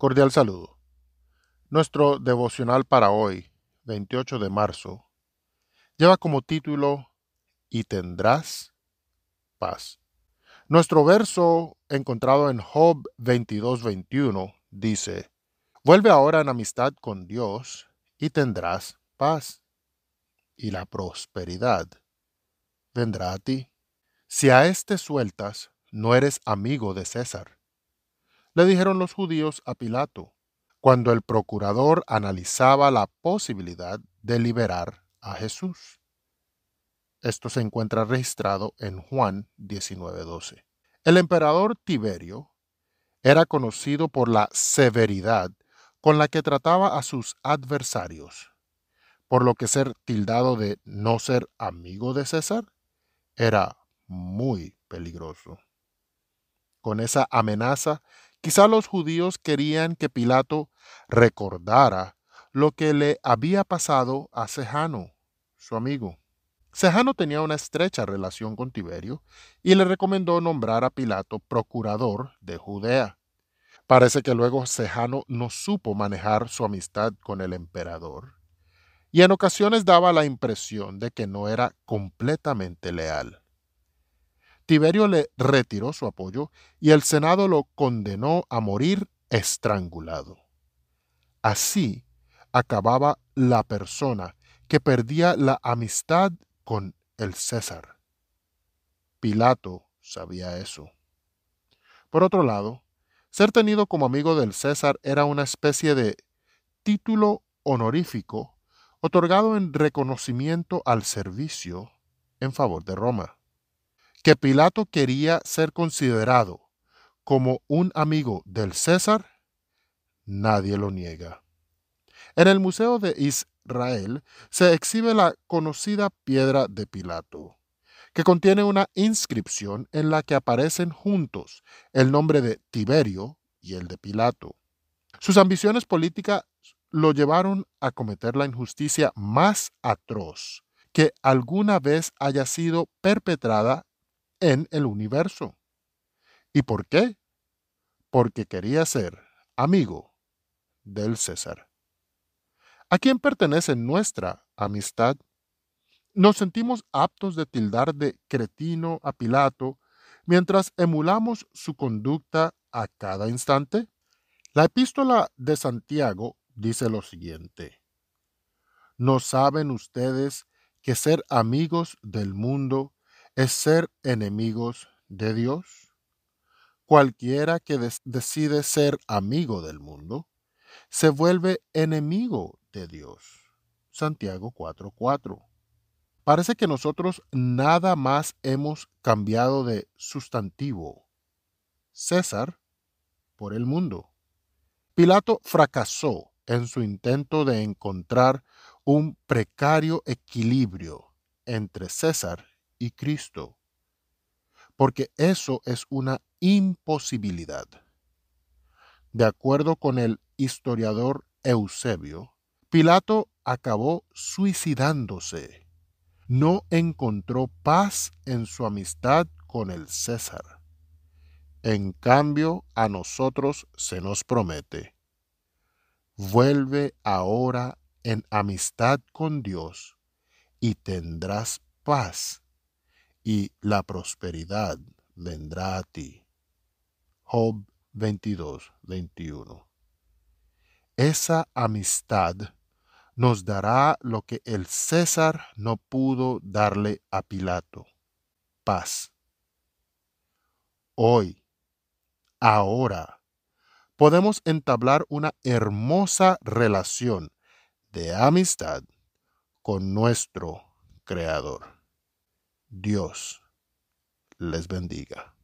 Cordial saludo. Nuestro devocional para hoy, 28 de marzo, lleva como título Y tendrás paz. Nuestro verso encontrado en Job 22-21 dice, Vuelve ahora en amistad con Dios y tendrás paz, y la prosperidad vendrá a ti. Si a éste sueltas, no eres amigo de César le dijeron los judíos a Pilato, cuando el procurador analizaba la posibilidad de liberar a Jesús. Esto se encuentra registrado en Juan 19:12. El emperador Tiberio era conocido por la severidad con la que trataba a sus adversarios, por lo que ser tildado de no ser amigo de César era muy peligroso. Con esa amenaza Quizá los judíos querían que Pilato recordara lo que le había pasado a Sejano, su amigo. Sejano tenía una estrecha relación con Tiberio y le recomendó nombrar a Pilato procurador de Judea. Parece que luego Sejano no supo manejar su amistad con el emperador y en ocasiones daba la impresión de que no era completamente leal. Tiberio le retiró su apoyo y el Senado lo condenó a morir estrangulado. Así acababa la persona que perdía la amistad con el César. Pilato sabía eso. Por otro lado, ser tenido como amigo del César era una especie de título honorífico otorgado en reconocimiento al servicio en favor de Roma que Pilato quería ser considerado como un amigo del César, nadie lo niega. En el Museo de Israel se exhibe la conocida piedra de Pilato, que contiene una inscripción en la que aparecen juntos el nombre de Tiberio y el de Pilato. Sus ambiciones políticas lo llevaron a cometer la injusticia más atroz que alguna vez haya sido perpetrada en el universo. ¿Y por qué? Porque quería ser amigo del César. ¿A quién pertenece nuestra amistad? ¿Nos sentimos aptos de tildar de cretino a Pilato mientras emulamos su conducta a cada instante? La epístola de Santiago dice lo siguiente. ¿No saben ustedes que ser amigos del mundo es ser enemigos de Dios. Cualquiera que decide ser amigo del mundo se vuelve enemigo de Dios. Santiago 4:4. Parece que nosotros nada más hemos cambiado de sustantivo. César por el mundo. Pilato fracasó en su intento de encontrar un precario equilibrio entre César y Cristo, porque eso es una imposibilidad. De acuerdo con el historiador Eusebio, Pilato acabó suicidándose. No encontró paz en su amistad con el César. En cambio, a nosotros se nos promete, vuelve ahora en amistad con Dios y tendrás paz y la prosperidad vendrá a ti. Job 22, 21. Esa amistad nos dará lo que el César no pudo darle a Pilato, paz. Hoy, ahora, podemos entablar una hermosa relación de amistad con nuestro Creador. Dios les bendiga.